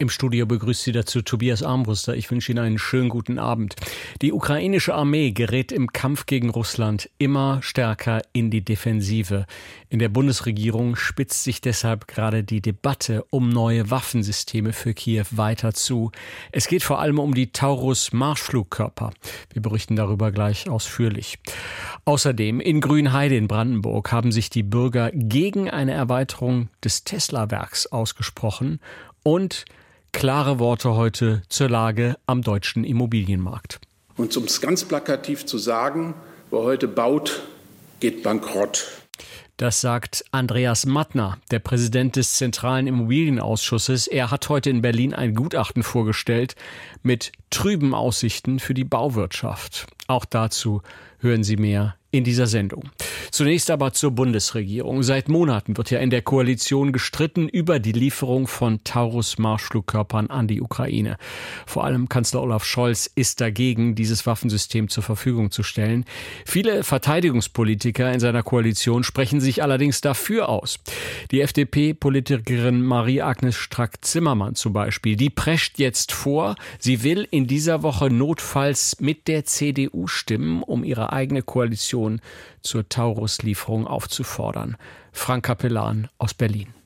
Im Studio begrüßt Sie dazu Tobias Armbruster. Ich wünsche Ihnen einen schönen guten Abend. Die ukrainische Armee gerät im Kampf gegen Russland immer stärker in die Defensive. In der Bundesregierung spitzt sich deshalb gerade die Debatte um neue Waffensysteme für Kiew weiter zu. Es geht vor allem um die Taurus Marschflugkörper. Wir berichten darüber gleich ausführlich. Außerdem in Grünheide in Brandenburg haben sich die Bürger gegen eine Erweiterung des Tesla-Werks ausgesprochen und Klare Worte heute zur Lage am deutschen Immobilienmarkt. Und um es ganz plakativ zu sagen, wer heute baut, geht bankrott. Das sagt Andreas Mattner, der Präsident des Zentralen Immobilienausschusses. Er hat heute in Berlin ein Gutachten vorgestellt mit trüben Aussichten für die Bauwirtschaft. Auch dazu hören Sie mehr in dieser Sendung. Zunächst aber zur Bundesregierung. Seit Monaten wird ja in der Koalition gestritten über die Lieferung von Taurus-Marschflugkörpern an die Ukraine. Vor allem Kanzler Olaf Scholz ist dagegen, dieses Waffensystem zur Verfügung zu stellen. Viele Verteidigungspolitiker in seiner Koalition sprechen sich allerdings dafür aus. Die FDP-Politikerin Marie-Agnes Strack-Zimmermann zum Beispiel, die prescht jetzt vor, sie will in dieser Woche notfalls mit der CDU stimmen, um ihre eigene Koalition zur Taurus-Lieferung aufzufordern. Frank Kapellan aus Berlin.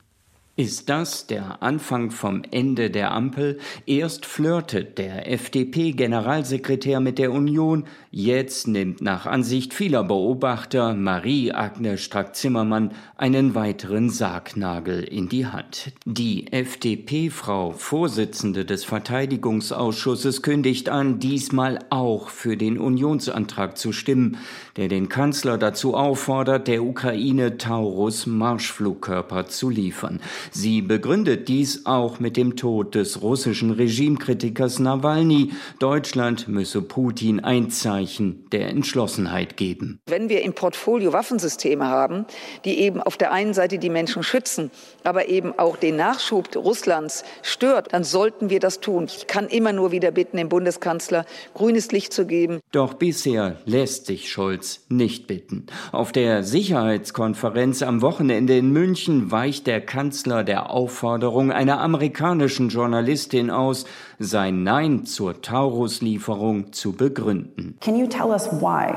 Ist das der Anfang vom Ende der Ampel? Erst flirtet der FDP-Generalsekretär mit der Union, jetzt nimmt nach Ansicht vieler Beobachter Marie-Agnes Strack-Zimmermann einen weiteren Sargnagel in die Hand. Die FDP-Frau, Vorsitzende des Verteidigungsausschusses, kündigt an, diesmal auch für den Unionsantrag zu stimmen, der den Kanzler dazu auffordert, der Ukraine Taurus Marschflugkörper zu liefern. Sie begründet dies auch mit dem Tod des russischen Regimekritikers Nawalny. Deutschland müsse Putin ein Zeichen der Entschlossenheit geben. Wenn wir im Portfolio Waffensysteme haben, die eben auf der einen Seite die Menschen schützen, aber eben auch den Nachschub Russlands stört, dann sollten wir das tun. Ich kann immer nur wieder bitten, dem Bundeskanzler grünes Licht zu geben. Doch bisher lässt sich Scholz nicht bitten. Auf der Sicherheitskonferenz am Wochenende in München weicht der Kanzler Kanzler der Aufforderung einer amerikanischen Journalistin aus, sein Nein zur Taurus-Lieferung zu begründen. Can you tell us why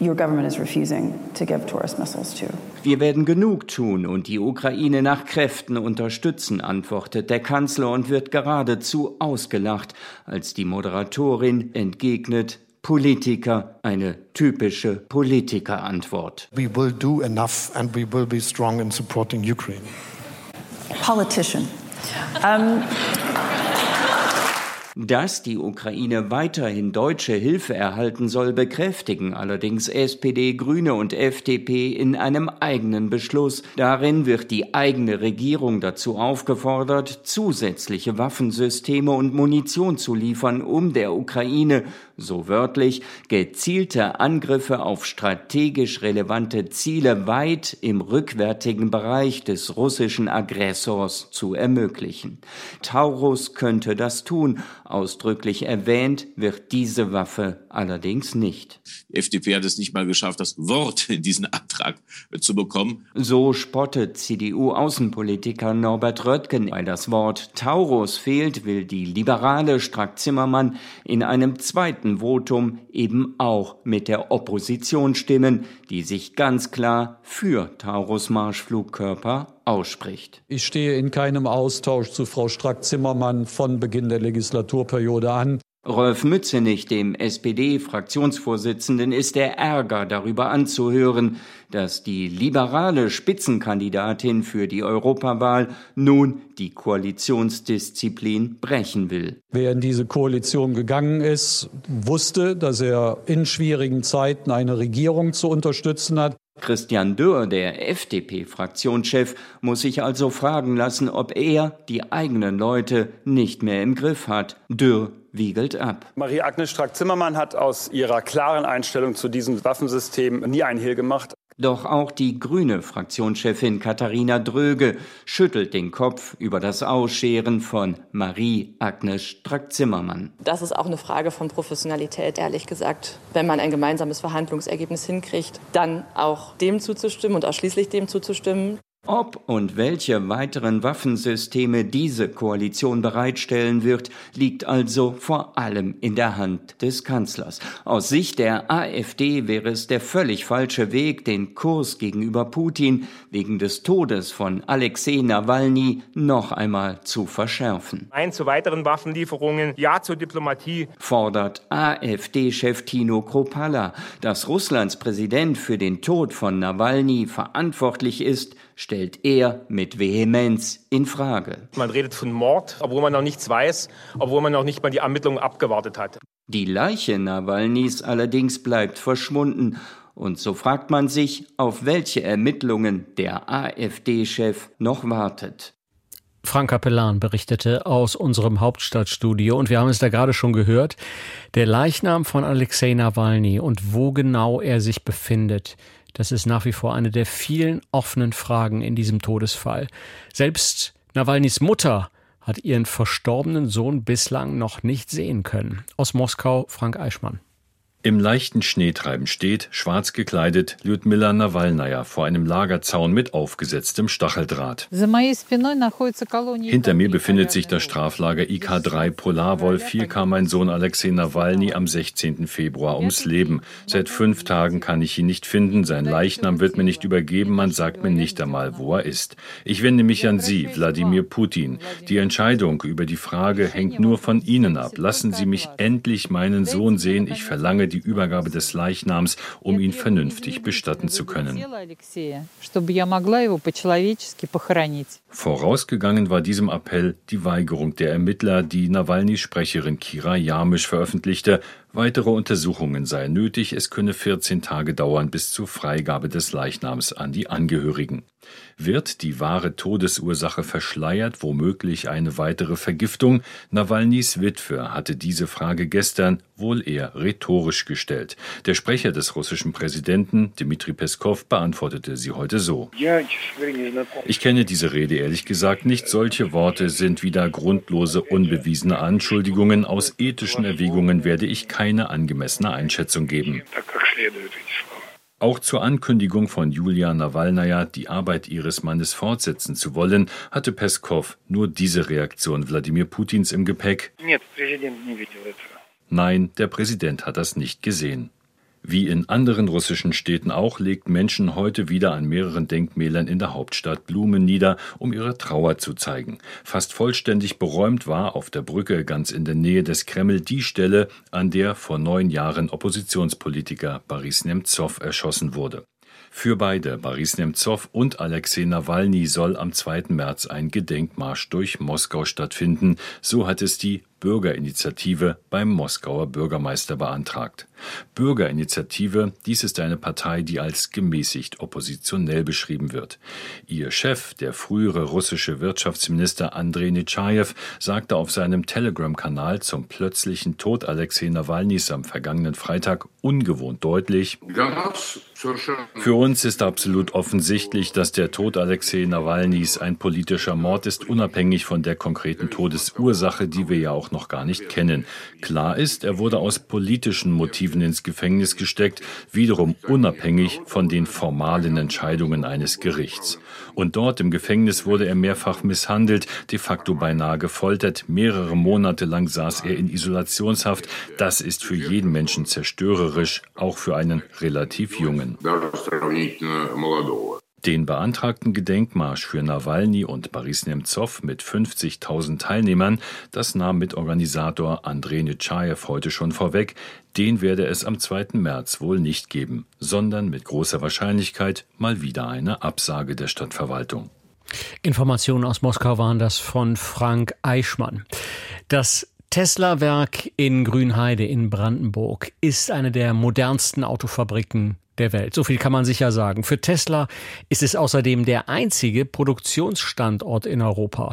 your government is refusing to give Taurus missiles to? Wir werden genug tun und die Ukraine nach Kräften unterstützen, antwortet der Kanzler und wird geradezu ausgelacht, als die Moderatorin entgegnet, Politiker, eine typische Politikerantwort. We will do enough and we will be strong in supporting Ukraine politician. Um, Dass die Ukraine weiterhin deutsche Hilfe erhalten soll, bekräftigen allerdings SPD, Grüne und FDP in einem eigenen Beschluss. Darin wird die eigene Regierung dazu aufgefordert, zusätzliche Waffensysteme und Munition zu liefern, um der Ukraine so wörtlich, gezielte Angriffe auf strategisch relevante Ziele weit im rückwärtigen Bereich des russischen Aggressors zu ermöglichen. Taurus könnte das tun, ausdrücklich erwähnt wird diese Waffe allerdings nicht. Die FDP hat es nicht mal geschafft, das Wort in diesen Antrag zu bekommen. So spottet CDU-Außenpolitiker Norbert Röttgen. Weil das Wort Taurus fehlt, will die liberale Strack-Zimmermann in einem zweiten zweiten Votum eben auch mit der Opposition stimmen, die sich ganz klar für Taurus-Marschflugkörper ausspricht. Ich stehe in keinem Austausch zu Frau Strack-Zimmermann von Beginn der Legislaturperiode an. Rolf Mützenich, dem SPD-Fraktionsvorsitzenden, ist der Ärger darüber anzuhören, dass die liberale Spitzenkandidatin für die Europawahl nun die Koalitionsdisziplin brechen will. Wer in diese Koalition gegangen ist, wusste, dass er in schwierigen Zeiten eine Regierung zu unterstützen hat. Christian Dürr, der FDP-Fraktionschef, muss sich also fragen lassen, ob er die eigenen Leute nicht mehr im Griff hat. Dürr wiegelt ab. Marie-Agnes Strack-Zimmermann hat aus ihrer klaren Einstellung zu diesem Waffensystem nie ein Hehl gemacht. Doch auch die grüne Fraktionschefin Katharina Dröge schüttelt den Kopf über das Ausscheren von Marie-Agnes Strack-Zimmermann. Das ist auch eine Frage von Professionalität, ehrlich gesagt. Wenn man ein gemeinsames Verhandlungsergebnis hinkriegt, dann auch dem zuzustimmen und ausschließlich dem zuzustimmen. Ob und welche weiteren Waffensysteme diese Koalition bereitstellen wird, liegt also vor allem in der Hand des Kanzlers. Aus Sicht der AfD wäre es der völlig falsche Weg, den Kurs gegenüber Putin wegen des Todes von Alexei Nawalny noch einmal zu verschärfen. Ein zu weiteren Waffenlieferungen, ja zur Diplomatie, fordert AfD-Chef Tino Kropala, dass Russlands Präsident für den Tod von Nawalny verantwortlich ist, stellt er mit Vehemenz in Frage. Man redet von Mord, obwohl man noch nichts weiß, obwohl man noch nicht mal die Ermittlungen abgewartet hat. Die Leiche Nawalnys allerdings bleibt verschwunden. Und so fragt man sich, auf welche Ermittlungen der AfD-Chef noch wartet. Frank Capellan berichtete aus unserem Hauptstadtstudio und wir haben es da gerade schon gehört. Der Leichnam von Alexei Nawalny und wo genau er sich befindet, das ist nach wie vor eine der vielen offenen Fragen in diesem Todesfall. Selbst Nawalnys Mutter hat ihren verstorbenen Sohn bislang noch nicht sehen können. Aus Moskau Frank Eichmann. Im leichten Schneetreiben steht, schwarz gekleidet, Lyudmila Nawalnaja vor einem Lagerzaun mit aufgesetztem Stacheldraht. Hinter mir befindet sich das Straflager IK3 Polarwolf. Hier kam mein Sohn Alexei Nawalny am 16. Februar ums Leben. Seit fünf Tagen kann ich ihn nicht finden. Sein Leichnam wird mir nicht übergeben. Man sagt mir nicht einmal, wo er ist. Ich wende mich an Sie, Wladimir Putin. Die Entscheidung über die Frage hängt nur von Ihnen ab. Lassen Sie mich endlich meinen Sohn sehen. Ich verlange die Übergabe des Leichnams, um ihn vernünftig bestatten zu können. Vorausgegangen war diesem Appell die Weigerung der Ermittler, die Nawalnys Sprecherin Kira Jamisch veröffentlichte. Weitere Untersuchungen seien nötig, es könne 14 Tage dauern bis zur Freigabe des Leichnams an die Angehörigen. Wird die wahre Todesursache verschleiert, womöglich eine weitere Vergiftung? Nawalnys Witwe hatte diese Frage gestern wohl eher rhetorisch gestellt. Der Sprecher des russischen Präsidenten, Dmitri Peskov, beantwortete sie heute so. Ich kenne diese Rede ehrlich gesagt nicht. Solche Worte sind wieder grundlose, unbewiesene Anschuldigungen. Aus ethischen Erwägungen werde ich keine angemessene Einschätzung geben. Auch zur Ankündigung von Julia Nawalnaja, die Arbeit ihres Mannes fortsetzen zu wollen, hatte Peskov nur diese Reaktion Wladimir Putins im Gepäck. Nein, der Präsident hat das nicht gesehen. Wie in anderen russischen Städten auch legt Menschen heute wieder an mehreren Denkmälern in der Hauptstadt Blumen nieder, um ihre Trauer zu zeigen. Fast vollständig beräumt war auf der Brücke ganz in der Nähe des Kreml die Stelle, an der vor neun Jahren Oppositionspolitiker Boris Nemtsov erschossen wurde. Für beide, Boris Nemtsov und Alexei Nawalny, soll am 2. März ein Gedenkmarsch durch Moskau stattfinden. So hat es die Bürgerinitiative beim Moskauer Bürgermeister beantragt. Bürgerinitiative, dies ist eine Partei, die als gemäßigt oppositionell beschrieben wird. Ihr Chef, der frühere russische Wirtschaftsminister Andrei Netschajew, sagte auf seinem Telegram-Kanal zum plötzlichen Tod Alexei Nawalnys am vergangenen Freitag ungewohnt deutlich, für uns ist absolut offensichtlich, dass der Tod Alexei Nawalnys ein politischer Mord ist, unabhängig von der konkreten Todesursache, die wir ja auch noch gar nicht kennen. Klar ist, er wurde aus politischen Motiven ins Gefängnis gesteckt, wiederum unabhängig von den formalen Entscheidungen eines Gerichts. Und dort im Gefängnis wurde er mehrfach misshandelt, de facto beinahe gefoltert. Mehrere Monate lang saß er in Isolationshaft. Das ist für jeden Menschen zerstörerisch, auch für einen relativ jungen. Den beantragten Gedenkmarsch für Nawalny und Boris Nemtsov mit 50.000 Teilnehmern, das nahm Mitorganisator Andrei Netschajew heute schon vorweg, den werde es am 2. März wohl nicht geben, sondern mit großer Wahrscheinlichkeit mal wieder eine Absage der Stadtverwaltung. Informationen aus Moskau waren das von Frank Eichmann. Das Tesla-Werk in Grünheide in Brandenburg ist eine der modernsten Autofabriken der Welt. So viel kann man sicher sagen. Für Tesla ist es außerdem der einzige Produktionsstandort in Europa.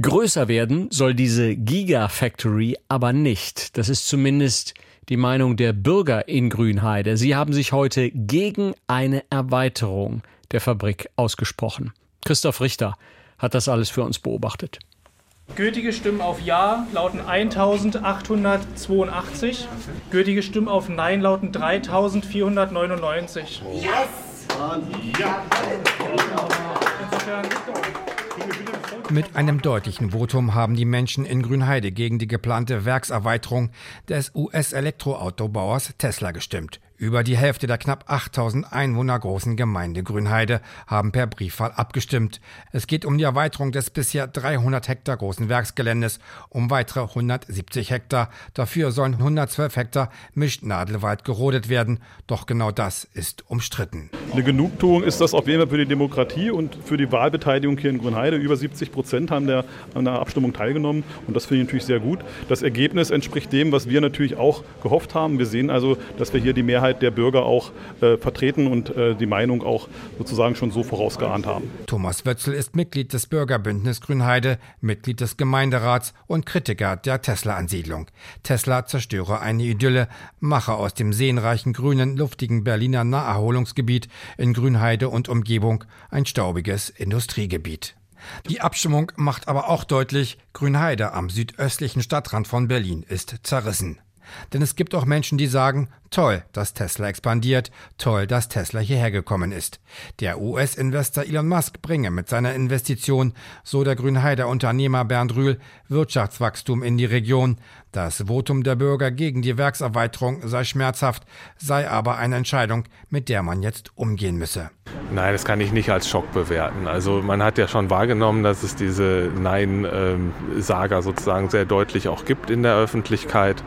Größer werden soll diese Gigafactory aber nicht. Das ist zumindest die Meinung der Bürger in Grünheide. Sie haben sich heute gegen eine Erweiterung der Fabrik ausgesprochen. Christoph Richter hat das alles für uns beobachtet. Gültige Stimmen auf Ja lauten 1882. Gültige Stimmen auf Nein lauten 3499. Yes! Ja! Mit einem deutlichen Votum haben die Menschen in Grünheide gegen die geplante Werkserweiterung des US-Elektroautobauers Tesla gestimmt. Über die Hälfte der knapp 8000 Einwohner großen Gemeinde Grünheide haben per Briefwahl abgestimmt. Es geht um die Erweiterung des bisher 300 Hektar großen Werksgeländes um weitere 170 Hektar. Dafür sollen 112 Hektar Mischnadelwald gerodet werden. Doch genau das ist umstritten. Eine Genugtuung ist das auf jeden Fall für die Demokratie und für die Wahlbeteiligung hier in Grünheide. Über 70 Prozent haben der, an der Abstimmung teilgenommen und das finde ich natürlich sehr gut. Das Ergebnis entspricht dem, was wir natürlich auch gehofft haben. Wir sehen also, dass wir hier die Mehrheit Mehrheit der Bürger auch äh, vertreten und äh, die Meinung auch sozusagen schon so vorausgeahnt haben. Thomas Wötzel ist Mitglied des Bürgerbündnis Grünheide, Mitglied des Gemeinderats und Kritiker der Tesla-Ansiedlung. Tesla zerstöre eine Idylle, mache aus dem seenreichen grünen, luftigen Berliner Naherholungsgebiet in Grünheide und Umgebung ein staubiges Industriegebiet. Die Abstimmung macht aber auch deutlich, Grünheide am südöstlichen Stadtrand von Berlin ist zerrissen. Denn es gibt auch Menschen, die sagen, toll, dass Tesla expandiert, toll, dass Tesla hierher gekommen ist. Der US-Investor Elon Musk bringe mit seiner Investition, so der Grünheider Unternehmer Bernd Rühl, Wirtschaftswachstum in die Region. Das Votum der Bürger gegen die Werkserweiterung sei schmerzhaft, sei aber eine Entscheidung, mit der man jetzt umgehen müsse. Nein, das kann ich nicht als Schock bewerten. Also man hat ja schon wahrgenommen, dass es diese Nein-Sager sozusagen sehr deutlich auch gibt in der Öffentlichkeit.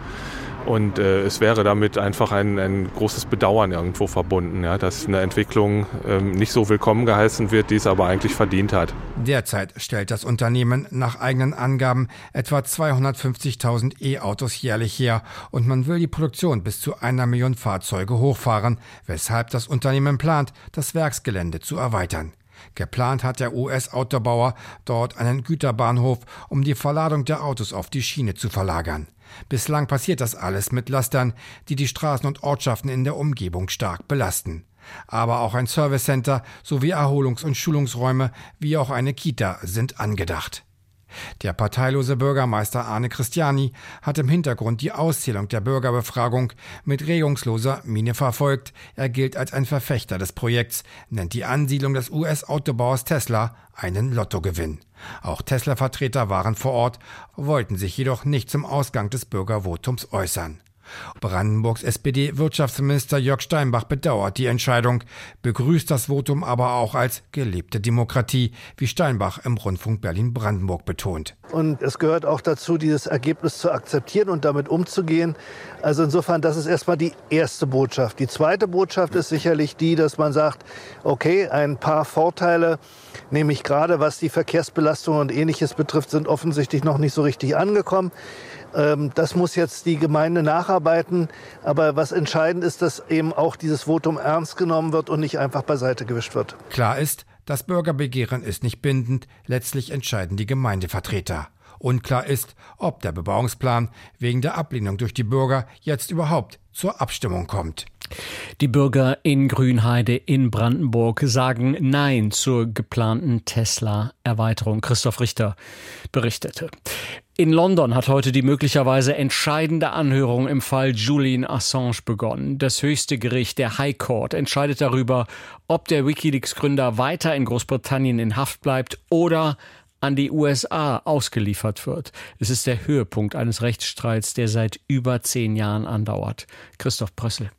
Und äh, es wäre damit einfach ein, ein großes Bedauern irgendwo verbunden, ja, dass eine Entwicklung ähm, nicht so willkommen geheißen wird, die es aber eigentlich verdient hat. Derzeit stellt das Unternehmen nach eigenen Angaben etwa 250.000 E-Autos jährlich her und man will die Produktion bis zu einer Million Fahrzeuge hochfahren, weshalb das Unternehmen plant, das Werksgelände zu erweitern. Geplant hat der US-Autobauer dort einen Güterbahnhof, um die Verladung der Autos auf die Schiene zu verlagern. Bislang passiert das alles mit Lastern, die die Straßen und Ortschaften in der Umgebung stark belasten. Aber auch ein Servicecenter sowie Erholungs- und Schulungsräume wie auch eine Kita sind angedacht. Der parteilose Bürgermeister Arne Christiani hat im Hintergrund die Auszählung der Bürgerbefragung mit regungsloser Miene verfolgt. Er gilt als ein Verfechter des Projekts, nennt die Ansiedlung des US-Autobauers Tesla einen Lottogewinn. Auch Tesla-Vertreter waren vor Ort, wollten sich jedoch nicht zum Ausgang des Bürgervotums äußern. Brandenburgs SPD-Wirtschaftsminister Jörg Steinbach bedauert die Entscheidung, begrüßt das Votum aber auch als gelebte Demokratie, wie Steinbach im Rundfunk Berlin-Brandenburg betont. Und es gehört auch dazu, dieses Ergebnis zu akzeptieren und damit umzugehen. Also insofern, das ist erstmal die erste Botschaft. Die zweite Botschaft ist sicherlich die, dass man sagt, okay, ein paar Vorteile, nämlich gerade was die Verkehrsbelastung und ähnliches betrifft, sind offensichtlich noch nicht so richtig angekommen. Ähm, das muss jetzt die Gemeinde nacharbeiten. Aber was entscheidend ist, dass eben auch dieses Votum ernst genommen wird und nicht einfach beiseite gewischt wird. Klar ist, das Bürgerbegehren ist nicht bindend. Letztlich entscheiden die Gemeindevertreter. Unklar ist, ob der Bebauungsplan wegen der Ablehnung durch die Bürger jetzt überhaupt zur Abstimmung kommt. Die Bürger in Grünheide in Brandenburg sagen Nein zur geplanten Tesla-Erweiterung. Christoph Richter berichtete. In London hat heute die möglicherweise entscheidende Anhörung im Fall Julian Assange begonnen. Das höchste Gericht, der High Court, entscheidet darüber, ob der Wikileaks-Gründer weiter in Großbritannien in Haft bleibt oder an die USA ausgeliefert wird. Es ist der Höhepunkt eines Rechtsstreits, der seit über zehn Jahren andauert. Christoph Prössel.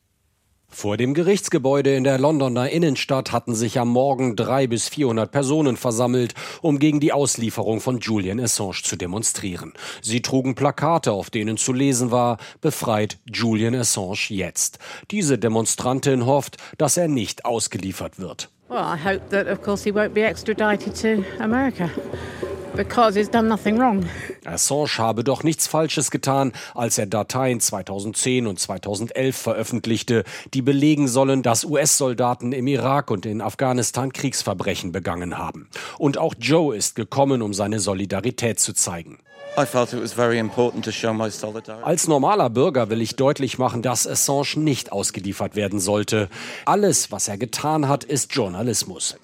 Vor dem Gerichtsgebäude in der Londoner Innenstadt hatten sich am Morgen drei bis vierhundert Personen versammelt, um gegen die Auslieferung von Julian Assange zu demonstrieren. Sie trugen Plakate, auf denen zu lesen war, befreit Julian Assange jetzt. Diese Demonstrantin hofft, dass er nicht ausgeliefert wird. Well, I hope that of course he won't be extradited to America. because he's done nothing wrong. Assange habe doch nichts Falsches getan, als er Dateien 2010 und 2011 veröffentlichte, die belegen sollen, dass US-Soldaten im Irak und in Afghanistan Kriegsverbrechen begangen haben. Und auch Joe ist gekommen, um seine Solidarität zu zeigen. Als normaler Bürger will ich deutlich machen, dass Assange nicht ausgeliefert werden sollte. Alles, was er getan hat, ist Journalismus.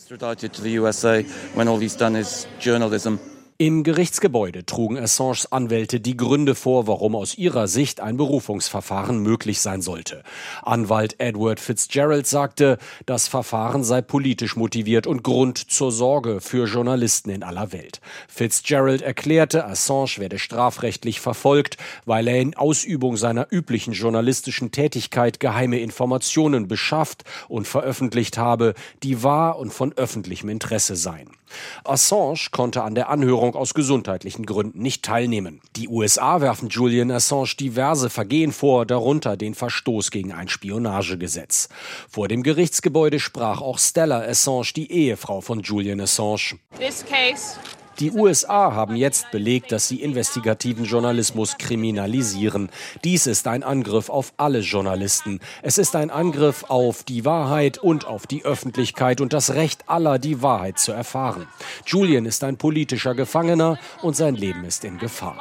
Im Gerichtsgebäude trugen Assanges Anwälte die Gründe vor, warum aus ihrer Sicht ein Berufungsverfahren möglich sein sollte. Anwalt Edward Fitzgerald sagte, das Verfahren sei politisch motiviert und Grund zur Sorge für Journalisten in aller Welt. Fitzgerald erklärte, Assange werde strafrechtlich verfolgt, weil er in Ausübung seiner üblichen journalistischen Tätigkeit geheime Informationen beschafft und veröffentlicht habe, die wahr und von öffentlichem Interesse seien. Assange konnte an der Anhörung aus gesundheitlichen Gründen nicht teilnehmen. Die USA werfen Julian Assange diverse Vergehen vor, darunter den Verstoß gegen ein Spionagegesetz. Vor dem Gerichtsgebäude sprach auch Stella Assange, die Ehefrau von Julian Assange. Die USA haben jetzt belegt, dass sie investigativen Journalismus kriminalisieren. Dies ist ein Angriff auf alle Journalisten. Es ist ein Angriff auf die Wahrheit und auf die Öffentlichkeit und das Recht aller, die Wahrheit zu erfahren. Julian ist ein politischer Gefangener und sein Leben ist in Gefahr.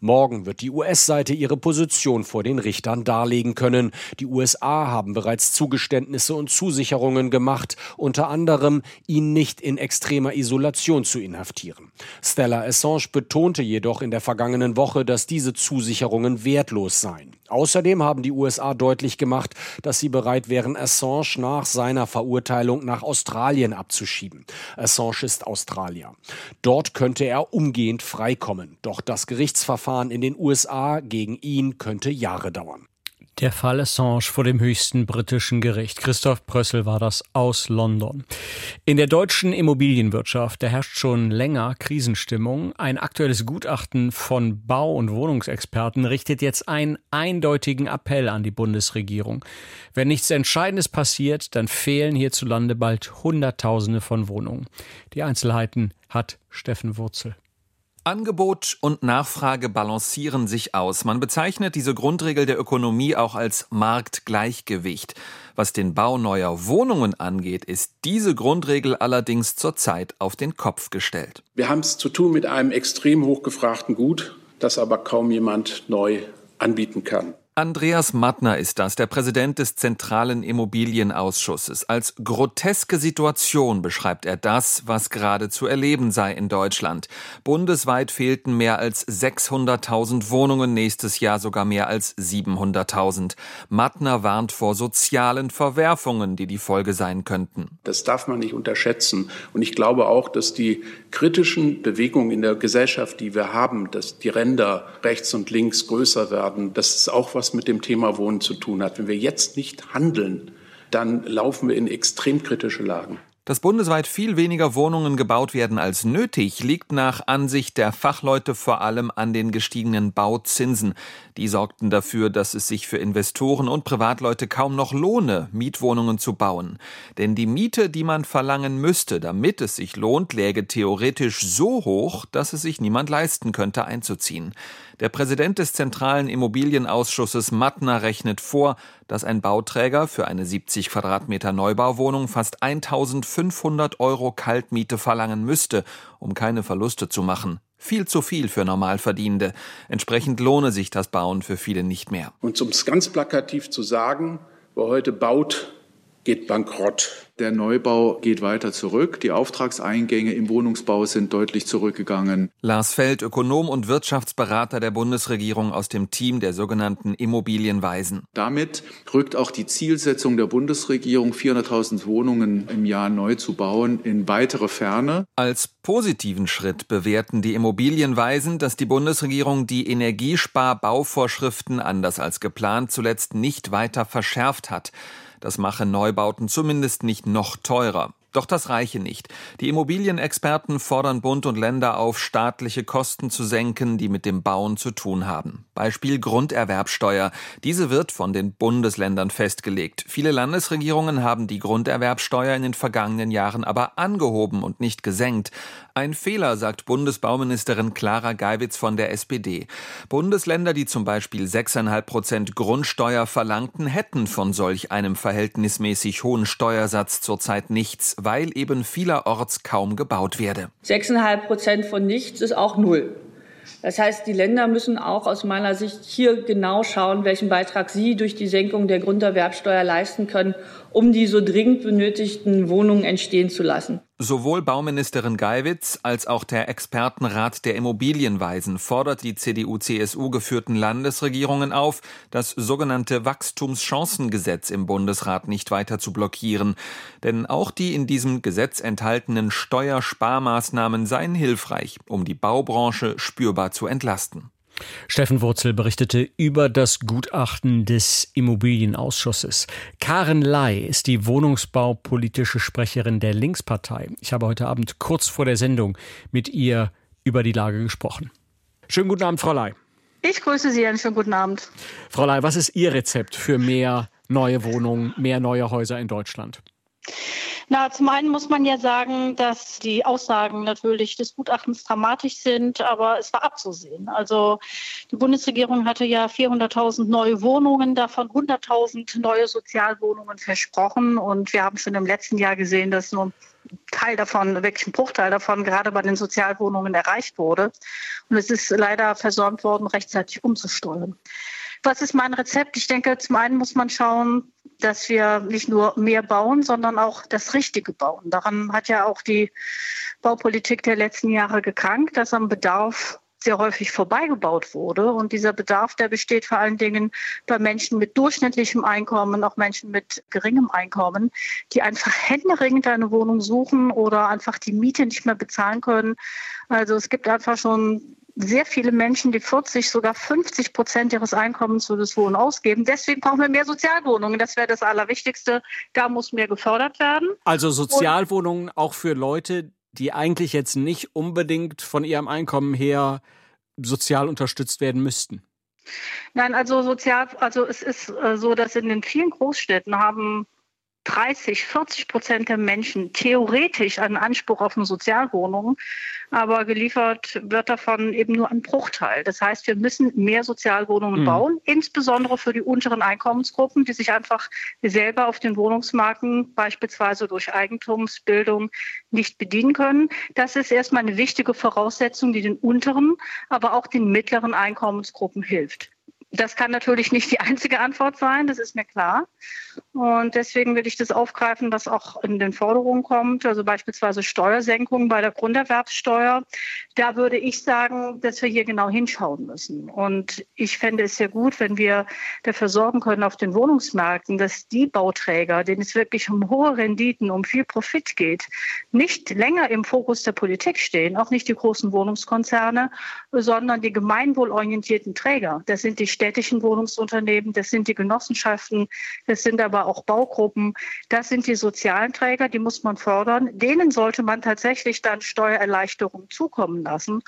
Morgen wird die US-Seite ihre Position vor den Richtern darlegen können. Die USA haben bereits Zugeständnisse und Zusicherungen gemacht, unter anderem, ihn nicht in extremer Isolation zu inhaftieren. Stella Assange betonte jedoch in der vergangenen Woche, dass diese Zusicherungen wertlos seien. Außerdem haben die USA deutlich gemacht, dass sie bereit wären, Assange nach seiner Verurteilung nach Australien abzuschieben. Assange ist Australier. Dort könnte er umgehend freikommen. Doch das Gerichtsverfahren Verfahren in den USA gegen ihn könnte Jahre dauern. Der Fall Assange vor dem höchsten britischen Gericht. Christoph Prössel war das aus London. In der deutschen Immobilienwirtschaft, da herrscht schon länger Krisenstimmung. Ein aktuelles Gutachten von Bau- und Wohnungsexperten richtet jetzt einen eindeutigen Appell an die Bundesregierung. Wenn nichts Entscheidendes passiert, dann fehlen hierzulande bald Hunderttausende von Wohnungen. Die Einzelheiten hat Steffen Wurzel. Angebot und Nachfrage balancieren sich aus. Man bezeichnet diese Grundregel der Ökonomie auch als Marktgleichgewicht. Was den Bau neuer Wohnungen angeht, ist diese Grundregel allerdings zurzeit auf den Kopf gestellt. Wir haben es zu tun mit einem extrem hochgefragten Gut, das aber kaum jemand neu anbieten kann. Andreas Mattner ist das, der Präsident des Zentralen Immobilienausschusses. Als groteske Situation beschreibt er das, was gerade zu erleben sei in Deutschland. Bundesweit fehlten mehr als 600.000 Wohnungen, nächstes Jahr sogar mehr als 700.000. Mattner warnt vor sozialen Verwerfungen, die die Folge sein könnten. Das darf man nicht unterschätzen. Und ich glaube auch, dass die kritischen Bewegungen in der Gesellschaft, die wir haben, dass die Ränder rechts und links größer werden, das ist auch was, was mit dem Thema Wohnen zu tun hat. Wenn wir jetzt nicht handeln, dann laufen wir in extrem kritische Lagen. Dass bundesweit viel weniger Wohnungen gebaut werden als nötig, liegt nach Ansicht der Fachleute vor allem an den gestiegenen Bauzinsen. Die sorgten dafür, dass es sich für Investoren und Privatleute kaum noch lohne, Mietwohnungen zu bauen. Denn die Miete, die man verlangen müsste, damit es sich lohnt, läge theoretisch so hoch, dass es sich niemand leisten könnte, einzuziehen. Der Präsident des Zentralen Immobilienausschusses Mattner rechnet vor, dass ein Bauträger für eine 70 Quadratmeter Neubauwohnung fast 1500 Euro Kaltmiete verlangen müsste, um keine Verluste zu machen. Viel zu viel für Normalverdienende. Entsprechend lohne sich das Bauen für viele nicht mehr. Und um es ganz plakativ zu sagen, wer heute baut, geht bankrott. Der Neubau geht weiter zurück. Die Auftragseingänge im Wohnungsbau sind deutlich zurückgegangen. Lars Feld, Ökonom und Wirtschaftsberater der Bundesregierung aus dem Team der sogenannten Immobilienweisen. Damit rückt auch die Zielsetzung der Bundesregierung, 400.000 Wohnungen im Jahr neu zu bauen, in weitere Ferne. Als positiven Schritt bewerten die Immobilienweisen, dass die Bundesregierung die Energiesparbauvorschriften anders als geplant zuletzt nicht weiter verschärft hat. Das mache Neubauten zumindest nicht noch teurer. Doch das reiche nicht. Die Immobilienexperten fordern Bund und Länder auf, staatliche Kosten zu senken, die mit dem Bauen zu tun haben. Beispiel Grunderwerbsteuer. Diese wird von den Bundesländern festgelegt. Viele Landesregierungen haben die Grunderwerbsteuer in den vergangenen Jahren aber angehoben und nicht gesenkt. Ein Fehler, sagt Bundesbauministerin Clara Geiwitz von der SPD. Bundesländer, die zum Beispiel 6,5 Prozent Grundsteuer verlangten, hätten von solch einem verhältnismäßig hohen Steuersatz zurzeit nichts, weil eben vielerorts kaum gebaut werde. 6,5 Prozent von nichts ist auch null. Das heißt, die Länder müssen auch aus meiner Sicht hier genau schauen, welchen Beitrag sie durch die Senkung der Grunderwerbsteuer leisten können, um die so dringend benötigten Wohnungen entstehen zu lassen. Sowohl Bauministerin Geiwitz als auch der Expertenrat der Immobilienweisen fordert die CDU-CSU geführten Landesregierungen auf, das sogenannte Wachstumschancengesetz im Bundesrat nicht weiter zu blockieren. Denn auch die in diesem Gesetz enthaltenen Steuersparmaßnahmen seien hilfreich, um die Baubranche spürbar zu entlasten. Steffen Wurzel berichtete über das Gutachten des Immobilienausschusses. Karen Ley ist die wohnungsbaupolitische Sprecherin der Linkspartei. Ich habe heute Abend kurz vor der Sendung mit ihr über die Lage gesprochen. Schönen guten Abend, Frau Ley. Ich grüße Sie, einen schönen guten Abend. Frau Ley, was ist Ihr Rezept für mehr neue Wohnungen, mehr neue Häuser in Deutschland? Na, zum einen muss man ja sagen, dass die Aussagen natürlich des Gutachtens dramatisch sind, aber es war abzusehen. Also die Bundesregierung hatte ja 400.000 neue Wohnungen, davon 100.000 neue Sozialwohnungen versprochen. Und wir haben schon im letzten Jahr gesehen, dass nur Teil davon, wirklich ein Bruchteil davon, gerade bei den Sozialwohnungen erreicht wurde. Und es ist leider versäumt worden, rechtzeitig umzusteuern. Was ist mein Rezept? Ich denke, zum einen muss man schauen, dass wir nicht nur mehr bauen, sondern auch das Richtige bauen. Daran hat ja auch die Baupolitik der letzten Jahre gekrankt, dass am Bedarf sehr häufig vorbeigebaut wurde. Und dieser Bedarf, der besteht vor allen Dingen bei Menschen mit durchschnittlichem Einkommen, auch Menschen mit geringem Einkommen, die einfach händeringend eine Wohnung suchen oder einfach die Miete nicht mehr bezahlen können. Also es gibt einfach schon sehr viele Menschen, die 40, sogar 50 Prozent ihres Einkommens für das Wohnen ausgeben. Deswegen brauchen wir mehr Sozialwohnungen. Das wäre das Allerwichtigste. Da muss mehr gefördert werden. Also Sozialwohnungen Und auch für Leute, die eigentlich jetzt nicht unbedingt von ihrem Einkommen her sozial unterstützt werden müssten. Nein, also sozial, also es ist äh, so, dass in den vielen Großstädten haben 30, 40 Prozent der Menschen theoretisch einen Anspruch auf eine Sozialwohnung, aber geliefert wird davon eben nur ein Bruchteil. Das heißt, wir müssen mehr Sozialwohnungen mhm. bauen, insbesondere für die unteren Einkommensgruppen, die sich einfach selber auf den Wohnungsmarken beispielsweise durch Eigentumsbildung nicht bedienen können. Das ist erstmal eine wichtige Voraussetzung, die den unteren, aber auch den mittleren Einkommensgruppen hilft. Das kann natürlich nicht die einzige Antwort sein, das ist mir klar. Und deswegen will ich das aufgreifen, was auch in den Forderungen kommt, also beispielsweise Steuersenkungen bei der Grunderwerbssteuer. Da würde ich sagen, dass wir hier genau hinschauen müssen. Und ich fände es sehr gut, wenn wir dafür sorgen können auf den Wohnungsmärkten, dass die Bauträger, denen es wirklich um hohe Renditen, um viel Profit geht, nicht länger im Fokus der Politik stehen, auch nicht die großen Wohnungskonzerne, sondern die gemeinwohlorientierten Träger. Das sind die städtischen Wohnungsunternehmen, das sind die Genossenschaften, das sind aber auch Baugruppen. Das sind die sozialen Träger, die muss man fördern. Denen sollte man tatsächlich dann Steuererleichterungen zukommen lassen.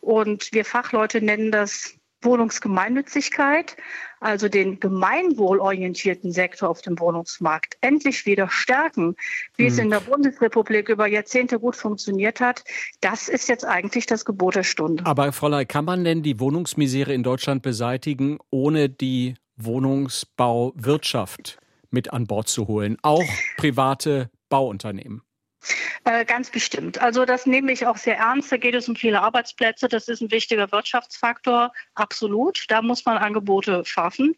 Und wir Fachleute nennen das Wohnungsgemeinnützigkeit, also den gemeinwohlorientierten Sektor auf dem Wohnungsmarkt, endlich wieder stärken, wie mhm. es in der Bundesrepublik über Jahrzehnte gut funktioniert hat, das ist jetzt eigentlich das Gebot der Stunde. Aber Frau Ley, kann man denn die Wohnungsmisere in Deutschland beseitigen, ohne die Wohnungsbauwirtschaft mit an Bord zu holen? Auch private Bauunternehmen? Äh, ganz bestimmt. Also das nehme ich auch sehr ernst. Da geht es um viele Arbeitsplätze. Das ist ein wichtiger Wirtschaftsfaktor. Absolut. Da muss man Angebote schaffen.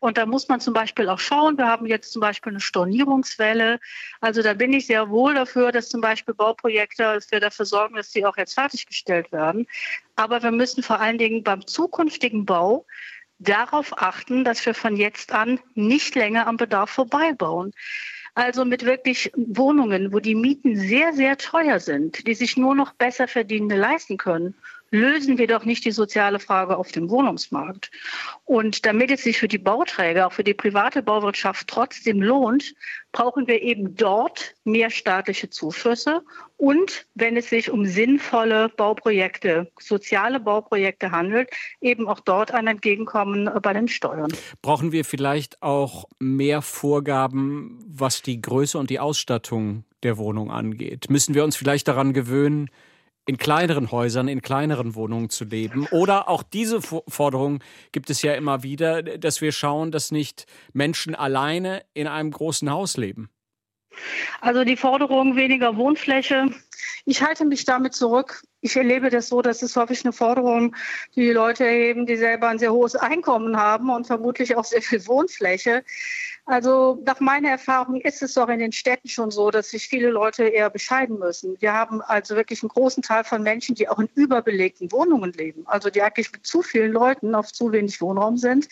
Und da muss man zum Beispiel auch schauen. Wir haben jetzt zum Beispiel eine Stornierungswelle. Also da bin ich sehr wohl dafür, dass zum Beispiel Bauprojekte, dass wir dafür sorgen, dass die auch jetzt fertiggestellt werden. Aber wir müssen vor allen Dingen beim zukünftigen Bau darauf achten, dass wir von jetzt an nicht länger am Bedarf vorbeibauen. Also mit wirklich Wohnungen, wo die Mieten sehr, sehr teuer sind, die sich nur noch besser Verdienende leisten können. Lösen wir doch nicht die soziale Frage auf dem Wohnungsmarkt. Und damit es sich für die Bauträger, auch für die private Bauwirtschaft trotzdem lohnt, brauchen wir eben dort mehr staatliche Zuschüsse und wenn es sich um sinnvolle Bauprojekte, soziale Bauprojekte handelt, eben auch dort ein Entgegenkommen bei den Steuern. Brauchen wir vielleicht auch mehr Vorgaben, was die Größe und die Ausstattung der Wohnung angeht? Müssen wir uns vielleicht daran gewöhnen, in kleineren Häusern, in kleineren Wohnungen zu leben. Oder auch diese Forderung gibt es ja immer wieder, dass wir schauen, dass nicht Menschen alleine in einem großen Haus leben. Also die Forderung weniger Wohnfläche, ich halte mich damit zurück. Ich erlebe das so, dass es häufig eine Forderung, die die Leute erheben, die selber ein sehr hohes Einkommen haben und vermutlich auch sehr viel Wohnfläche. Also nach meiner Erfahrung ist es doch in den Städten schon so, dass sich viele Leute eher bescheiden müssen. Wir haben also wirklich einen großen Teil von Menschen, die auch in überbelegten Wohnungen leben, also die eigentlich mit zu vielen Leuten auf zu wenig Wohnraum sind.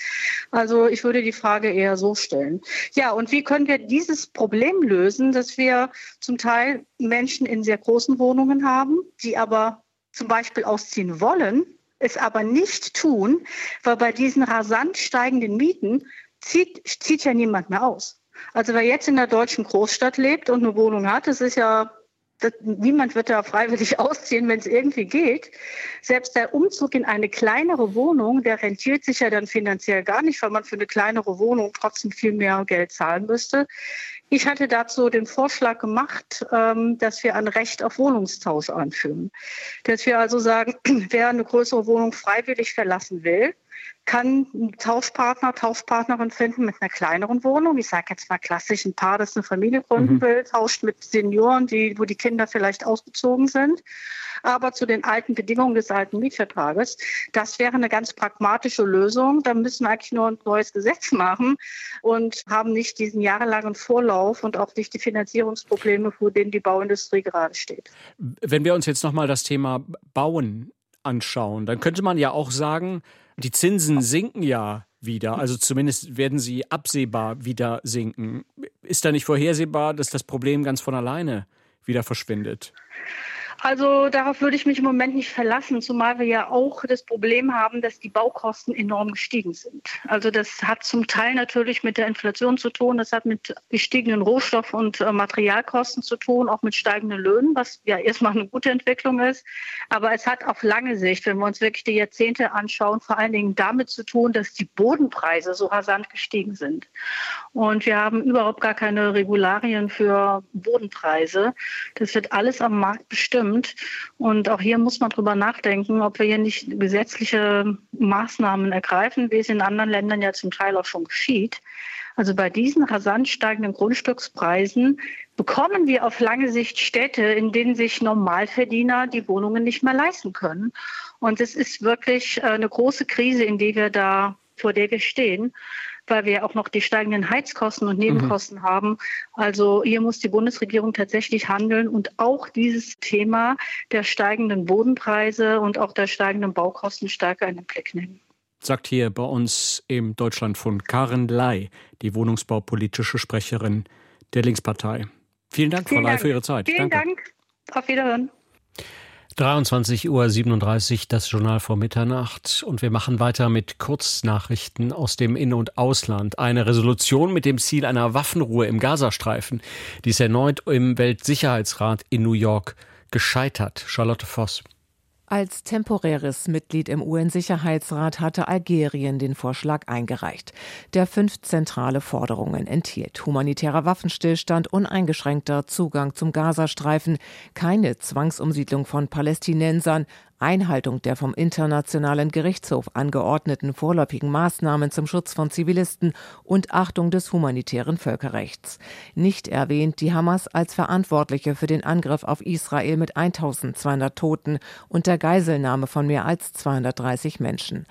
Also ich würde die Frage eher so stellen. Ja, und wie können wir dieses Problem lösen, dass wir zum Teil Menschen in sehr großen Wohnungen haben, die aber zum Beispiel ausziehen wollen, es aber nicht tun, weil bei diesen rasant steigenden Mieten zieht, zieht ja niemand mehr aus. Also wer jetzt in der deutschen Großstadt lebt und eine Wohnung hat, das ist ja, das, niemand wird da freiwillig ausziehen, wenn es irgendwie geht. Selbst der Umzug in eine kleinere Wohnung, der rentiert sich ja dann finanziell gar nicht, weil man für eine kleinere Wohnung trotzdem viel mehr Geld zahlen müsste. Ich hatte dazu den Vorschlag gemacht, ähm, dass wir ein Recht auf Wohnungstausch einführen. Dass wir also sagen, wer eine größere Wohnung freiwillig verlassen will, kann einen Tauschpartner, Tauschpartnerin finden mit einer kleineren Wohnung. Ich sage jetzt mal klassisch ein Paar, das eine Familie gründen mhm. will, tauscht mit Senioren, die, wo die Kinder vielleicht ausgezogen sind. Aber zu den alten Bedingungen des alten Mietvertrages, das wäre eine ganz pragmatische Lösung. Da müssen wir eigentlich nur ein neues Gesetz machen und haben nicht diesen jahrelangen Vorlauf und auch nicht die Finanzierungsprobleme, vor denen die Bauindustrie gerade steht. Wenn wir uns jetzt nochmal das Thema Bauen anschauen, dann könnte man ja auch sagen, die Zinsen sinken ja wieder, also zumindest werden sie absehbar wieder sinken. Ist da nicht vorhersehbar, dass das Problem ganz von alleine wieder verschwindet? Also darauf würde ich mich im Moment nicht verlassen, zumal wir ja auch das Problem haben, dass die Baukosten enorm gestiegen sind. Also das hat zum Teil natürlich mit der Inflation zu tun, das hat mit gestiegenen Rohstoff- und äh, Materialkosten zu tun, auch mit steigenden Löhnen, was ja erstmal eine gute Entwicklung ist. Aber es hat auf lange Sicht, wenn wir uns wirklich die Jahrzehnte anschauen, vor allen Dingen damit zu tun, dass die Bodenpreise so rasant gestiegen sind. Und wir haben überhaupt gar keine Regularien für Bodenpreise. Das wird alles am Markt bestimmt stimmt. Und auch hier muss man drüber nachdenken, ob wir hier nicht gesetzliche Maßnahmen ergreifen, wie es in anderen Ländern ja zum Teil auch schon geschieht. Also bei diesen rasant steigenden Grundstückspreisen bekommen wir auf lange Sicht Städte, in denen sich Normalverdiener die Wohnungen nicht mehr leisten können. Und es ist wirklich äh, eine große Krise, in die wir da, vor der wir stehen weil wir auch noch die steigenden Heizkosten und Nebenkosten mhm. haben. Also hier muss die Bundesregierung tatsächlich handeln und auch dieses Thema der steigenden Bodenpreise und auch der steigenden Baukosten stärker in den Blick nehmen. Sagt hier bei uns im Deutschlandfunk Karen Ley, die wohnungsbaupolitische Sprecherin der Linkspartei. Vielen Dank, Vielen Frau Ley, für Ihre Zeit. Vielen Danke. Dank. Auf Wiederhören. 23.37 Uhr, das Journal vor Mitternacht. Und wir machen weiter mit Kurznachrichten aus dem In- und Ausland. Eine Resolution mit dem Ziel einer Waffenruhe im Gazastreifen, die ist erneut im Weltsicherheitsrat in New York gescheitert. Charlotte Voss. Als temporäres Mitglied im UN-Sicherheitsrat hatte Algerien den Vorschlag eingereicht, der fünf zentrale Forderungen enthielt. Humanitärer Waffenstillstand, uneingeschränkter Zugang zum Gazastreifen, keine Zwangsumsiedlung von Palästinensern, Einhaltung der vom Internationalen Gerichtshof angeordneten vorläufigen Maßnahmen zum Schutz von Zivilisten und Achtung des humanitären Völkerrechts. Nicht erwähnt die Hamas als Verantwortliche für den Angriff auf Israel mit 1200 Toten und der Geiselnahme von mehr als 230 Menschen.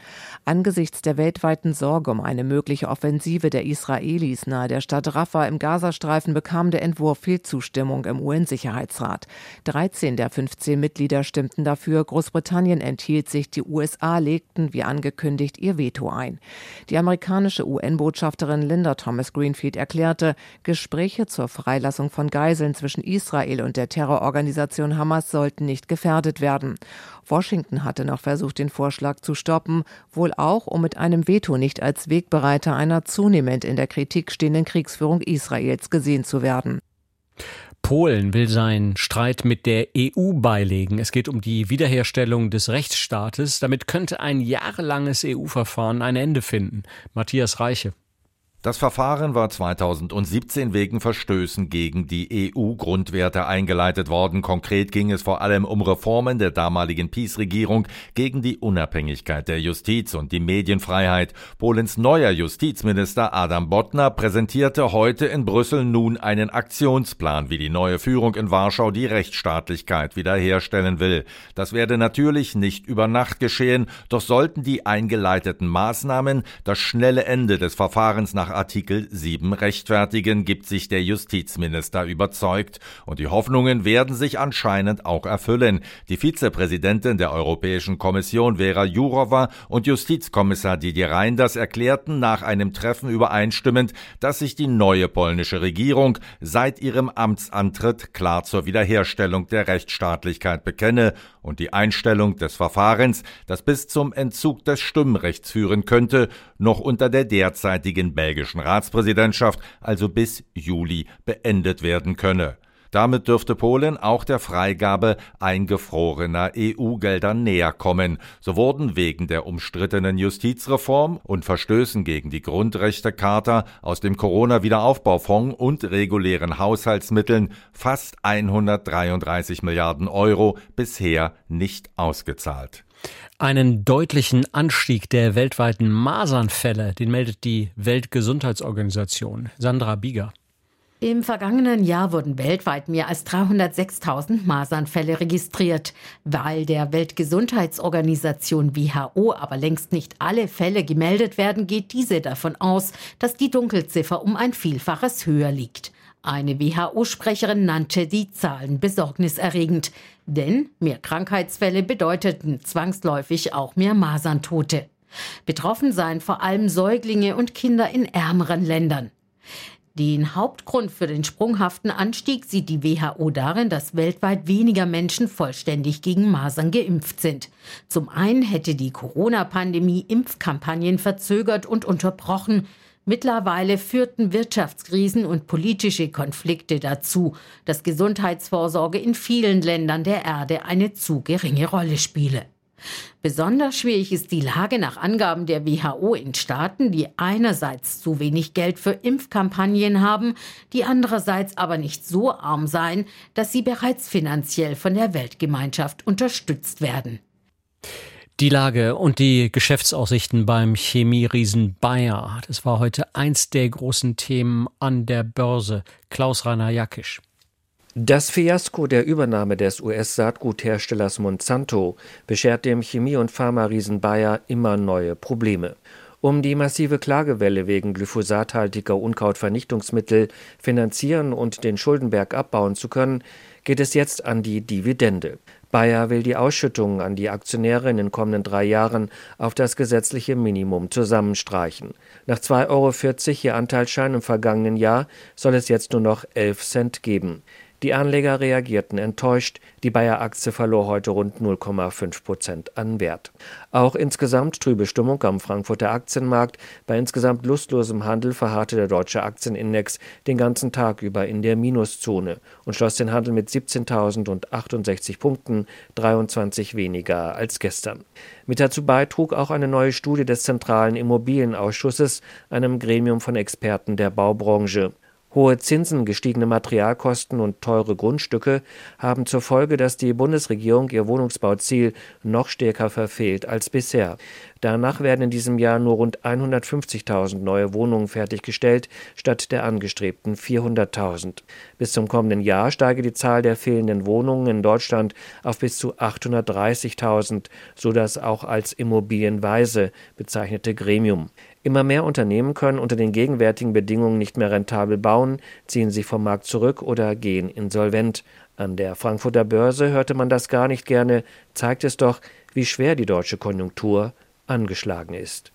Angesichts der weltweiten Sorge um eine mögliche Offensive der Israelis nahe der Stadt Rafah im Gazastreifen bekam der Entwurf viel Zustimmung im UN-Sicherheitsrat. 13 der 15 Mitglieder stimmten dafür, Großbritannien Großbritannien enthielt sich, die USA legten, wie angekündigt, ihr Veto ein. Die amerikanische UN-Botschafterin Linda Thomas Greenfield erklärte, Gespräche zur Freilassung von Geiseln zwischen Israel und der Terrororganisation Hamas sollten nicht gefährdet werden. Washington hatte noch versucht, den Vorschlag zu stoppen, wohl auch, um mit einem Veto nicht als Wegbereiter einer zunehmend in der Kritik stehenden Kriegsführung Israels gesehen zu werden. Polen will seinen Streit mit der EU beilegen. Es geht um die Wiederherstellung des Rechtsstaates. Damit könnte ein jahrelanges EU-Verfahren ein Ende finden. Matthias Reiche. Das Verfahren war 2017 wegen Verstößen gegen die EU-Grundwerte eingeleitet worden. Konkret ging es vor allem um Reformen der damaligen PiS-Regierung gegen die Unabhängigkeit der Justiz und die Medienfreiheit. Polens neuer Justizminister Adam Bodnar präsentierte heute in Brüssel nun einen Aktionsplan, wie die neue Führung in Warschau die Rechtsstaatlichkeit wiederherstellen will. Das werde natürlich nicht über Nacht geschehen, doch sollten die eingeleiteten Maßnahmen das schnelle Ende des Verfahrens nach nach Artikel 7 rechtfertigen, gibt sich der Justizminister überzeugt. Und die Hoffnungen werden sich anscheinend auch erfüllen. Die Vizepräsidentin der Europäischen Kommission Vera Jourova und Justizkommissar Didier Reinders erklärten nach einem Treffen übereinstimmend, dass sich die neue polnische Regierung seit ihrem Amtsantritt klar zur Wiederherstellung der Rechtsstaatlichkeit bekenne und die Einstellung des Verfahrens, das bis zum Entzug des Stimmrechts führen könnte, noch unter der derzeitigen belgischen Ratspräsidentschaft, also bis Juli, beendet werden könne. Damit dürfte Polen auch der Freigabe eingefrorener EU-Gelder näher kommen. So wurden wegen der umstrittenen Justizreform und Verstößen gegen die Grundrechtecharta aus dem Corona-Wiederaufbaufonds und regulären Haushaltsmitteln fast 133 Milliarden Euro bisher nicht ausgezahlt. Einen deutlichen Anstieg der weltweiten Masernfälle, den meldet die Weltgesundheitsorganisation. Sandra Bieger. Im vergangenen Jahr wurden weltweit mehr als 306.000 Masernfälle registriert. Weil der Weltgesundheitsorganisation WHO aber längst nicht alle Fälle gemeldet werden, geht diese davon aus, dass die Dunkelziffer um ein Vielfaches höher liegt. Eine WHO-Sprecherin nannte die Zahlen besorgniserregend, denn mehr Krankheitsfälle bedeuteten zwangsläufig auch mehr Maserntote. Betroffen seien vor allem Säuglinge und Kinder in ärmeren Ländern. Den Hauptgrund für den sprunghaften Anstieg sieht die WHO darin, dass weltweit weniger Menschen vollständig gegen Masern geimpft sind. Zum einen hätte die Corona-Pandemie Impfkampagnen verzögert und unterbrochen. Mittlerweile führten Wirtschaftskrisen und politische Konflikte dazu, dass Gesundheitsvorsorge in vielen Ländern der Erde eine zu geringe Rolle spiele. Besonders schwierig ist die Lage nach Angaben der WHO in Staaten, die einerseits zu wenig Geld für Impfkampagnen haben, die andererseits aber nicht so arm seien, dass sie bereits finanziell von der Weltgemeinschaft unterstützt werden. Die Lage und die Geschäftsaussichten beim Chemieriesen Bayer, das war heute eins der großen Themen an der Börse. Klaus-Rainer Jackisch. Das Fiasko der Übernahme des US-Saatgutherstellers Monsanto beschert dem Chemie- und Pharma-Riesen Bayer immer neue Probleme. Um die massive Klagewelle wegen glyphosathaltiger Unkrautvernichtungsmittel finanzieren und den Schuldenberg abbauen zu können, geht es jetzt an die Dividende. Bayer will die Ausschüttungen an die Aktionäre in den kommenden drei Jahren auf das gesetzliche Minimum zusammenstreichen. Nach 2,40 Euro je Anteilsschein im vergangenen Jahr soll es jetzt nur noch 11 Cent geben. Die Anleger reagierten enttäuscht. Die Bayer-Aktie verlor heute rund 0,5 Prozent an Wert. Auch insgesamt trübe Stimmung am Frankfurter Aktienmarkt. Bei insgesamt lustlosem Handel verharrte der deutsche Aktienindex den ganzen Tag über in der Minuszone und schloss den Handel mit 17.068 Punkten, 23 weniger als gestern. Mit dazu beitrug auch eine neue Studie des Zentralen Immobilienausschusses, einem Gremium von Experten der Baubranche. Hohe Zinsen, gestiegene Materialkosten und teure Grundstücke haben zur Folge, dass die Bundesregierung ihr Wohnungsbauziel noch stärker verfehlt als bisher. Danach werden in diesem Jahr nur rund 150.000 neue Wohnungen fertiggestellt, statt der angestrebten 400.000. Bis zum kommenden Jahr steige die Zahl der fehlenden Wohnungen in Deutschland auf bis zu 830.000, so das auch als Immobilienweise bezeichnete Gremium. Immer mehr Unternehmen können unter den gegenwärtigen Bedingungen nicht mehr rentabel bauen, ziehen sich vom Markt zurück oder gehen insolvent. An der Frankfurter Börse hörte man das gar nicht gerne, zeigt es doch, wie schwer die deutsche Konjunktur angeschlagen ist.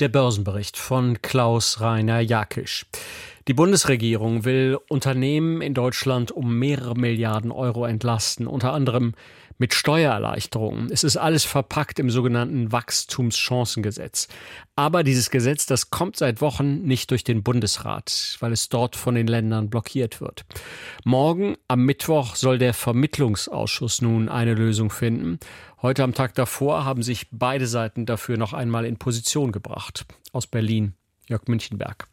Der Börsenbericht von Klaus Rainer Jakisch. Die Bundesregierung will Unternehmen in Deutschland um mehrere Milliarden Euro entlasten, unter anderem mit Steuererleichterungen. Es ist alles verpackt im sogenannten Wachstumschancengesetz. Aber dieses Gesetz, das kommt seit Wochen nicht durch den Bundesrat, weil es dort von den Ländern blockiert wird. Morgen am Mittwoch soll der Vermittlungsausschuss nun eine Lösung finden. Heute am Tag davor haben sich beide Seiten dafür noch einmal in Position gebracht. Aus Berlin, Jörg Münchenberg.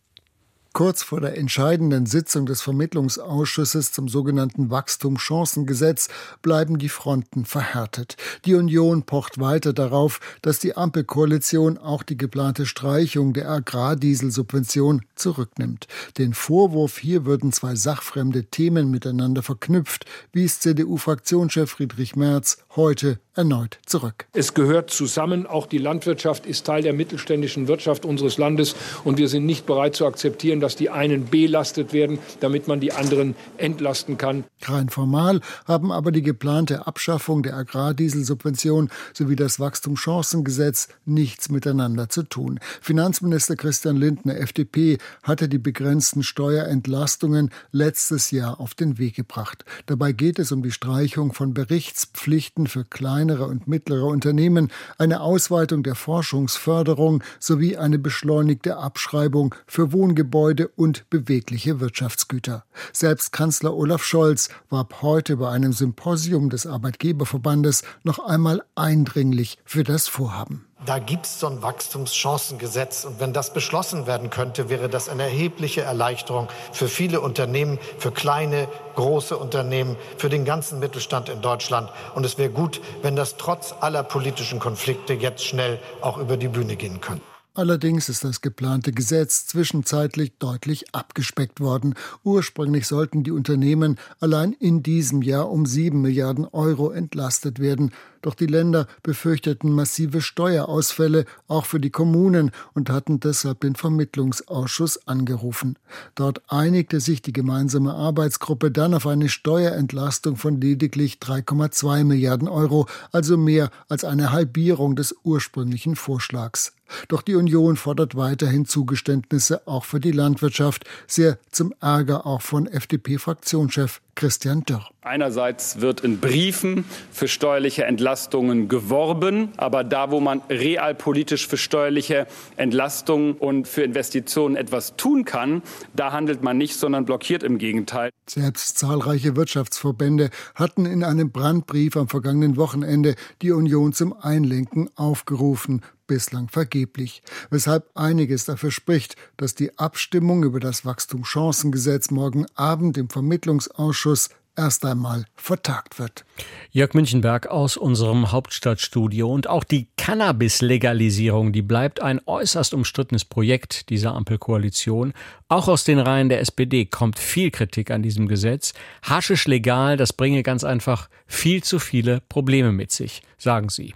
Kurz vor der entscheidenden Sitzung des Vermittlungsausschusses zum sogenannten Wachstumschancengesetz bleiben die Fronten verhärtet. Die Union pocht weiter darauf, dass die Ampelkoalition auch die geplante Streichung der Agrardieselsubvention zurücknimmt. Den Vorwurf, hier würden zwei sachfremde Themen miteinander verknüpft, wies CDU-Fraktionschef Friedrich Merz heute erneut zurück. Es gehört zusammen. Auch die Landwirtschaft ist Teil der mittelständischen Wirtschaft unseres Landes. Und wir sind nicht bereit zu akzeptieren, dass die einen belastet werden, damit man die anderen entlasten kann. Rein formal haben aber die geplante Abschaffung der Agrardieselsubvention sowie das Wachstumschancengesetz nichts miteinander zu tun. Finanzminister Christian Lindner, FDP, hatte die begrenzten Steuerentlastungen letztes Jahr auf den Weg gebracht. Dabei geht es um die Streichung von Berichtspflichten für kleine kleinere und mittlere Unternehmen, eine Ausweitung der Forschungsförderung sowie eine beschleunigte Abschreibung für Wohngebäude und bewegliche Wirtschaftsgüter. Selbst Kanzler Olaf Scholz warb heute bei einem Symposium des Arbeitgeberverbandes noch einmal eindringlich für das Vorhaben. Da gibt es so ein Wachstumschancengesetz. Und wenn das beschlossen werden könnte, wäre das eine erhebliche Erleichterung für viele Unternehmen, für kleine, große Unternehmen, für den ganzen Mittelstand in Deutschland. Und es wäre gut, wenn das trotz aller politischen Konflikte jetzt schnell auch über die Bühne gehen könnte. Allerdings ist das geplante Gesetz zwischenzeitlich deutlich abgespeckt worden. Ursprünglich sollten die Unternehmen allein in diesem Jahr um sieben Milliarden Euro entlastet werden. Doch die Länder befürchteten massive Steuerausfälle, auch für die Kommunen, und hatten deshalb den Vermittlungsausschuss angerufen. Dort einigte sich die gemeinsame Arbeitsgruppe dann auf eine Steuerentlastung von lediglich 3,2 Milliarden Euro, also mehr als eine Halbierung des ursprünglichen Vorschlags. Doch die Union fordert weiterhin Zugeständnisse auch für die Landwirtschaft, sehr zum Ärger auch von FDP-Fraktionschef Christian Dürr. Einerseits wird in Briefen für steuerliche Entlastungen geworben, aber da, wo man realpolitisch für steuerliche Entlastungen und für Investitionen etwas tun kann, da handelt man nicht, sondern blockiert im Gegenteil. Selbst zahlreiche Wirtschaftsverbände hatten in einem Brandbrief am vergangenen Wochenende die Union zum Einlenken aufgerufen bislang vergeblich, weshalb einiges dafür spricht, dass die Abstimmung über das Wachstumschancengesetz morgen Abend im Vermittlungsausschuss erst einmal vertagt wird. Jörg Münchenberg aus unserem Hauptstadtstudio und auch die Cannabis-Legalisierung, die bleibt ein äußerst umstrittenes Projekt dieser Ampelkoalition. Auch aus den Reihen der SPD kommt viel Kritik an diesem Gesetz. Haschisch legal, das bringe ganz einfach viel zu viele Probleme mit sich, sagen sie.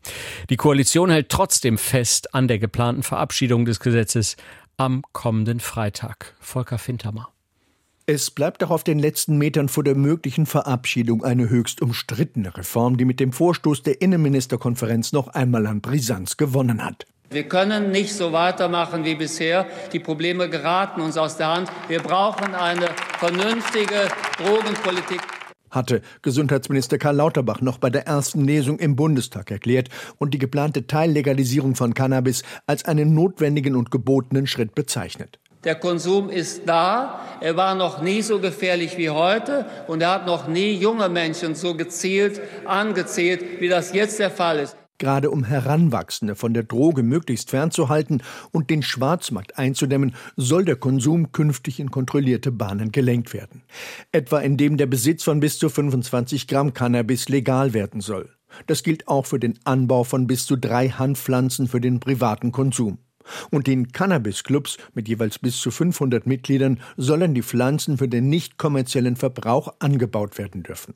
Die Koalition hält trotzdem fest an der geplanten Verabschiedung des Gesetzes am kommenden Freitag. Volker Fintermer. Es bleibt auch auf den letzten Metern vor der möglichen Verabschiedung eine höchst umstrittene Reform, die mit dem Vorstoß der Innenministerkonferenz noch einmal an Brisanz gewonnen hat. Wir können nicht so weitermachen wie bisher. Die Probleme geraten uns aus der Hand. Wir brauchen eine vernünftige Drogenpolitik hatte Gesundheitsminister Karl Lauterbach noch bei der ersten Lesung im Bundestag erklärt und die geplante Teillegalisierung von Cannabis als einen notwendigen und gebotenen Schritt bezeichnet. Der Konsum ist da. Er war noch nie so gefährlich wie heute und er hat noch nie junge Menschen so gezielt angezählt, wie das jetzt der Fall ist. Gerade um Heranwachsende von der Droge möglichst fernzuhalten und den Schwarzmarkt einzudämmen, soll der Konsum künftig in kontrollierte Bahnen gelenkt werden. Etwa indem der Besitz von bis zu 25 Gramm Cannabis legal werden soll. Das gilt auch für den Anbau von bis zu drei Handpflanzen für den privaten Konsum. Und in Cannabis-Clubs mit jeweils bis zu 500 Mitgliedern sollen die Pflanzen für den nicht kommerziellen Verbrauch angebaut werden dürfen.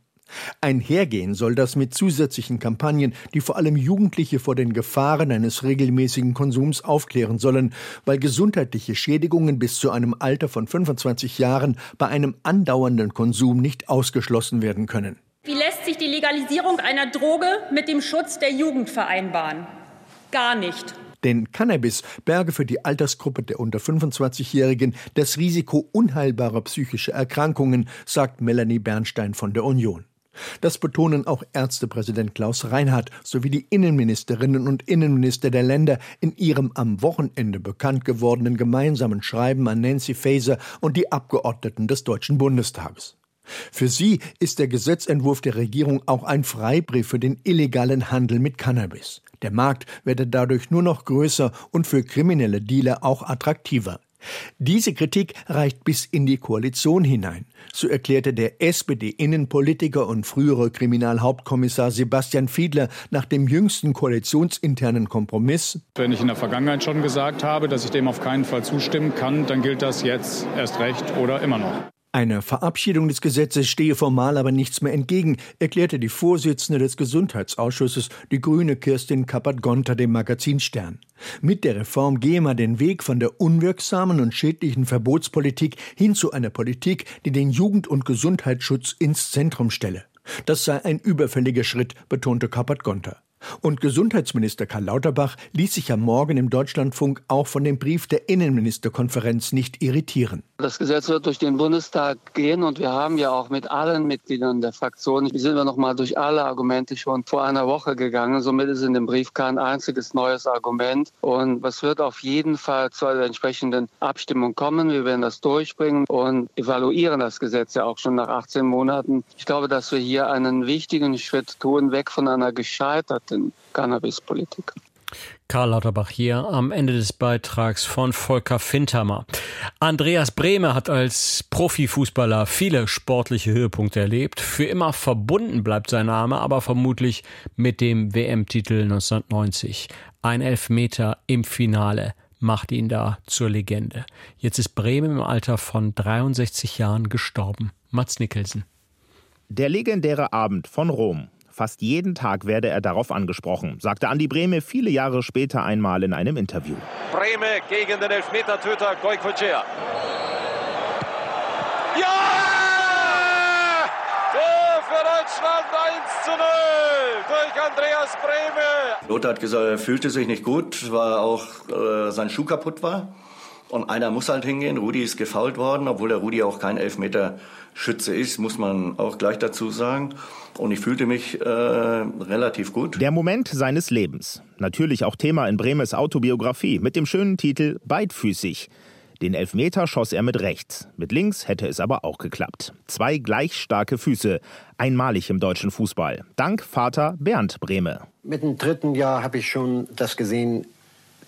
Einhergehen soll das mit zusätzlichen Kampagnen, die vor allem Jugendliche vor den Gefahren eines regelmäßigen Konsums aufklären sollen, weil gesundheitliche Schädigungen bis zu einem Alter von 25 Jahren bei einem andauernden Konsum nicht ausgeschlossen werden können. Wie lässt sich die Legalisierung einer Droge mit dem Schutz der Jugend vereinbaren? Gar nicht. Denn Cannabis berge für die Altersgruppe der unter 25-Jährigen das Risiko unheilbarer psychischer Erkrankungen, sagt Melanie Bernstein von der Union. Das betonen auch Ärztepräsident Klaus Reinhardt sowie die Innenministerinnen und Innenminister der Länder in ihrem am Wochenende bekannt gewordenen gemeinsamen Schreiben an Nancy Faeser und die Abgeordneten des Deutschen Bundestages. Für sie ist der Gesetzentwurf der Regierung auch ein Freibrief für den illegalen Handel mit Cannabis. Der Markt werde dadurch nur noch größer und für kriminelle Dealer auch attraktiver. Diese Kritik reicht bis in die Koalition hinein. So erklärte der SPD-Innenpolitiker und frühere Kriminalhauptkommissar Sebastian Fiedler nach dem jüngsten koalitionsinternen Kompromiss. Wenn ich in der Vergangenheit schon gesagt habe, dass ich dem auf keinen Fall zustimmen kann, dann gilt das jetzt erst recht oder immer noch. Einer Verabschiedung des Gesetzes stehe formal aber nichts mehr entgegen, erklärte die Vorsitzende des Gesundheitsausschusses, die grüne Kirstin Kappert-Gonter dem Magazin Stern. Mit der Reform gehe man den Weg von der unwirksamen und schädlichen Verbotspolitik hin zu einer Politik, die den Jugend- und Gesundheitsschutz ins Zentrum stelle. Das sei ein überfälliger Schritt, betonte Kappert-Gonter. Und Gesundheitsminister Karl Lauterbach ließ sich am Morgen im Deutschlandfunk auch von dem Brief der Innenministerkonferenz nicht irritieren. Das Gesetz wird durch den Bundestag gehen und wir haben ja auch mit allen Mitgliedern der Fraktion, sind wir noch mal durch alle Argumente schon vor einer Woche gegangen. Somit ist in dem Brief kein einziges neues Argument. Und es wird auf jeden Fall zu einer entsprechenden Abstimmung kommen. Wir werden das durchbringen und evaluieren das Gesetz ja auch schon nach 18 Monaten. Ich glaube, dass wir hier einen wichtigen Schritt tun, weg von einer gescheiterten Cannabispolitik. Karl Lauterbach hier am Ende des Beitrags von Volker Fintermer. Andreas Brehme hat als Profifußballer viele sportliche Höhepunkte erlebt. Für immer verbunden bleibt sein Name, aber vermutlich mit dem WM-Titel 1990. Ein Elfmeter im Finale macht ihn da zur Legende. Jetzt ist Brehme im Alter von 63 Jahren gestorben. Mats Nicholson. Der legendäre Abend von Rom. Fast jeden Tag werde er darauf angesprochen, sagte Andi Brehme viele Jahre später einmal in einem Interview. Brehme gegen den Elfmetertöter Goikocea. Ja! Tor für Deutschland 1 zu 0 durch Andreas Brehme. Lothar hat gesagt, er fühlte sich nicht gut, weil auch äh, sein Schuh kaputt war. Und einer muss halt hingehen. Rudi ist gefault worden, obwohl der Rudi auch kein Elfmeterschütze ist, muss man auch gleich dazu sagen. Und ich fühlte mich äh, relativ gut. Der Moment seines Lebens. Natürlich auch Thema in Bremes Autobiografie mit dem schönen Titel Beidfüßig. Den Elfmeter schoss er mit rechts. Mit links hätte es aber auch geklappt. Zwei gleich starke Füße. Einmalig im deutschen Fußball. Dank Vater Bernd Brehme. Mit dem dritten Jahr habe ich schon das gesehen,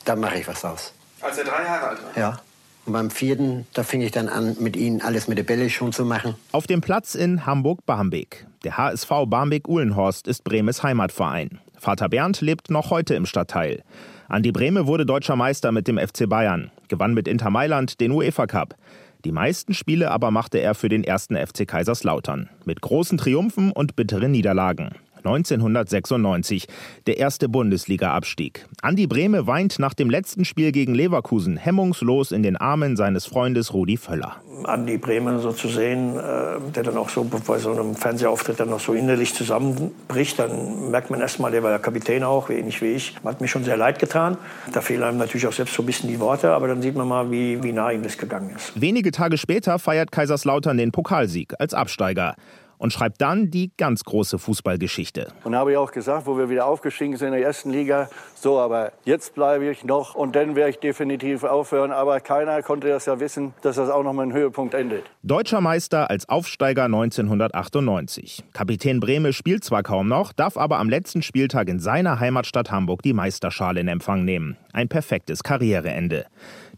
da mache ich was aus. Als er drei Jahre alt war? Ja. Und beim vierten, da fing ich dann an, mit ihnen alles mit der Bälle schon zu machen. Auf dem Platz in Hamburg-Barmbek. Der HSV Barmbek-Uhlenhorst ist Bremes Heimatverein. Vater Bernd lebt noch heute im Stadtteil. Andi Brehme wurde deutscher Meister mit dem FC Bayern, gewann mit Inter Mailand den UEFA Cup. Die meisten Spiele aber machte er für den ersten FC Kaiserslautern. Mit großen Triumphen und bitteren Niederlagen. 1996, der erste Bundesliga-Abstieg. Andi Brehme weint nach dem letzten Spiel gegen Leverkusen hemmungslos in den Armen seines Freundes Rudi Völler. Andi Brehme so zu sehen, äh, der dann auch so bei so einem Fernsehauftritt dann noch so innerlich zusammenbricht, dann merkt man erstmal, der war ja Kapitän auch, ähnlich wie ich. Hat mir schon sehr leid getan. Da fehlen einem natürlich auch selbst so ein bisschen die Worte, aber dann sieht man mal, wie, wie nah ihm das gegangen ist. Wenige Tage später feiert Kaiserslautern den Pokalsieg als Absteiger und schreibt dann die ganz große Fußballgeschichte. Und habe ich auch gesagt, wo wir wieder aufgestiegen sind in der ersten Liga, so, aber jetzt bleibe ich noch und dann werde ich definitiv aufhören. Aber keiner konnte das ja wissen, dass das auch noch mal ein Höhepunkt endet. Deutscher Meister als Aufsteiger 1998. Kapitän Brehme spielt zwar kaum noch, darf aber am letzten Spieltag in seiner Heimatstadt Hamburg die Meisterschale in Empfang nehmen. Ein perfektes Karriereende.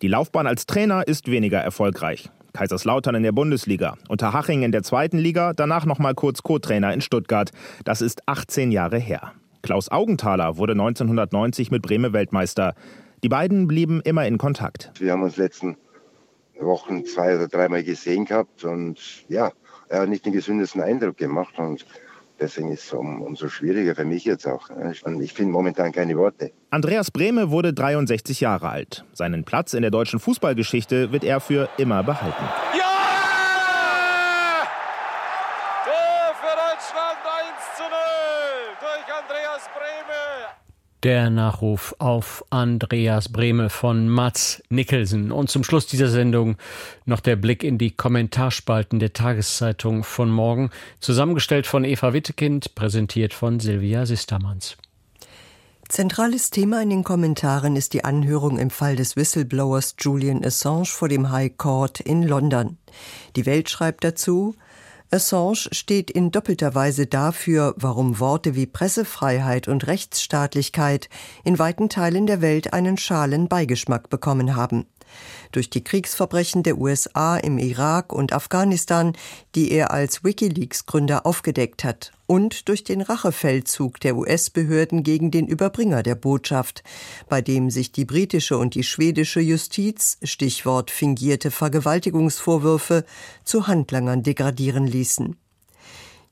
Die Laufbahn als Trainer ist weniger erfolgreich. Kaiserslautern in der Bundesliga, Unterhaching in der zweiten Liga, danach noch mal kurz Co-Trainer in Stuttgart. Das ist 18 Jahre her. Klaus Augenthaler wurde 1990 mit Breme Weltmeister. Die beiden blieben immer in Kontakt. Wir haben uns letzten Wochen zwei oder dreimal gesehen gehabt und ja, er hat nicht den gesündesten Eindruck gemacht und Deswegen ist es um, umso schwieriger für mich jetzt auch. Ich finde momentan keine Worte. Andreas Brehme wurde 63 Jahre alt. Seinen Platz in der deutschen Fußballgeschichte wird er für immer behalten. Ja! Tor für Deutschland 1 zu 0 durch Andreas Brehme. Der Nachruf auf Andreas Brehme von Mats Nicholson. Und zum Schluss dieser Sendung noch der Blick in die Kommentarspalten der Tageszeitung von morgen. Zusammengestellt von Eva Wittekind, präsentiert von Silvia Sistermanns. Zentrales Thema in den Kommentaren ist die Anhörung im Fall des Whistleblowers Julian Assange vor dem High Court in London. Die Welt schreibt dazu, Assange steht in doppelter Weise dafür, warum Worte wie Pressefreiheit und Rechtsstaatlichkeit in weiten Teilen der Welt einen schalen Beigeschmack bekommen haben durch die Kriegsverbrechen der USA im Irak und Afghanistan, die er als Wikileaks-Gründer aufgedeckt hat, und durch den Rachefeldzug der US-Behörden gegen den Überbringer der Botschaft, bei dem sich die britische und die schwedische Justiz, Stichwort fingierte Vergewaltigungsvorwürfe, zu Handlangern degradieren ließen.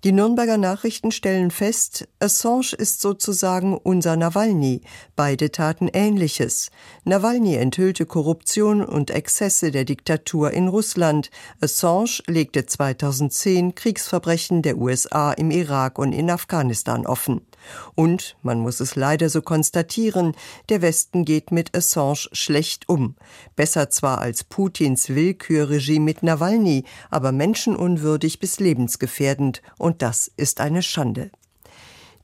Die Nürnberger Nachrichten stellen fest, Assange ist sozusagen unser Nawalny. Beide taten Ähnliches. Nawalny enthüllte Korruption und Exzesse der Diktatur in Russland. Assange legte 2010 Kriegsverbrechen der USA im Irak und in Afghanistan offen. Und, man muss es leider so konstatieren, der Westen geht mit Assange schlecht um. Besser zwar als Putins Willkürregime mit Nawalny, aber menschenunwürdig bis lebensgefährdend, und das ist eine Schande.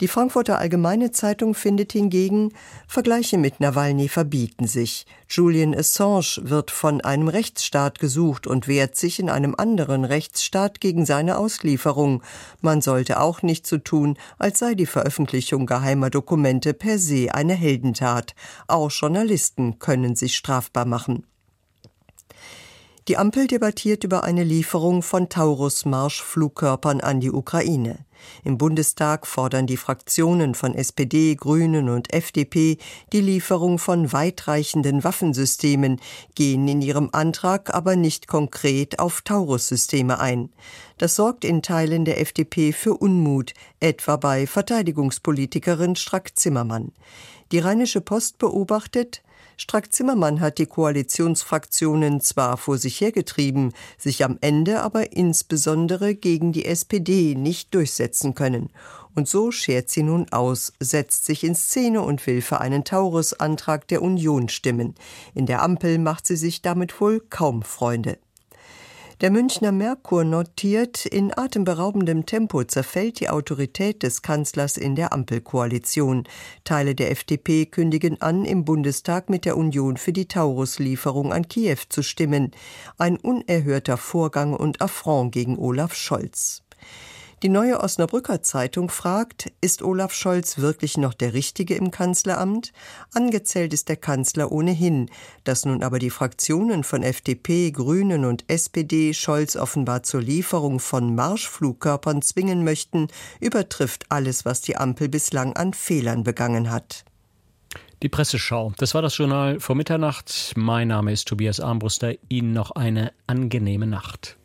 Die Frankfurter Allgemeine Zeitung findet hingegen, Vergleiche mit Nawalny verbieten sich. Julian Assange wird von einem Rechtsstaat gesucht und wehrt sich in einem anderen Rechtsstaat gegen seine Auslieferung. Man sollte auch nicht so tun, als sei die Veröffentlichung geheimer Dokumente per se eine Heldentat. Auch Journalisten können sich strafbar machen. Die Ampel debattiert über eine Lieferung von Taurus-Marschflugkörpern an die Ukraine. Im Bundestag fordern die Fraktionen von SPD, Grünen und FDP die Lieferung von weitreichenden Waffensystemen, gehen in ihrem Antrag aber nicht konkret auf Taurus-Systeme ein. Das sorgt in Teilen der FDP für Unmut, etwa bei Verteidigungspolitikerin Strack-Zimmermann. Die Rheinische Post beobachtet, Strack-Zimmermann hat die Koalitionsfraktionen zwar vor sich hergetrieben, sich am Ende aber insbesondere gegen die SPD nicht durchsetzen können. Und so schert sie nun aus, setzt sich in Szene und will für einen Taurus-Antrag der Union stimmen. In der Ampel macht sie sich damit wohl kaum Freunde. Der Münchner Merkur notiert, in atemberaubendem Tempo zerfällt die Autorität des Kanzlers in der Ampelkoalition. Teile der FDP kündigen an, im Bundestag mit der Union für die Taurus-Lieferung an Kiew zu stimmen. Ein unerhörter Vorgang und Affront gegen Olaf Scholz. Die neue Osnabrücker Zeitung fragt, ist Olaf Scholz wirklich noch der Richtige im Kanzleramt? Angezählt ist der Kanzler ohnehin. Dass nun aber die Fraktionen von FDP, Grünen und SPD Scholz offenbar zur Lieferung von Marschflugkörpern zwingen möchten, übertrifft alles, was die Ampel bislang an Fehlern begangen hat. Die Presseschau. Das war das Journal vor Mitternacht. Mein Name ist Tobias Armbruster. Ihnen noch eine angenehme Nacht.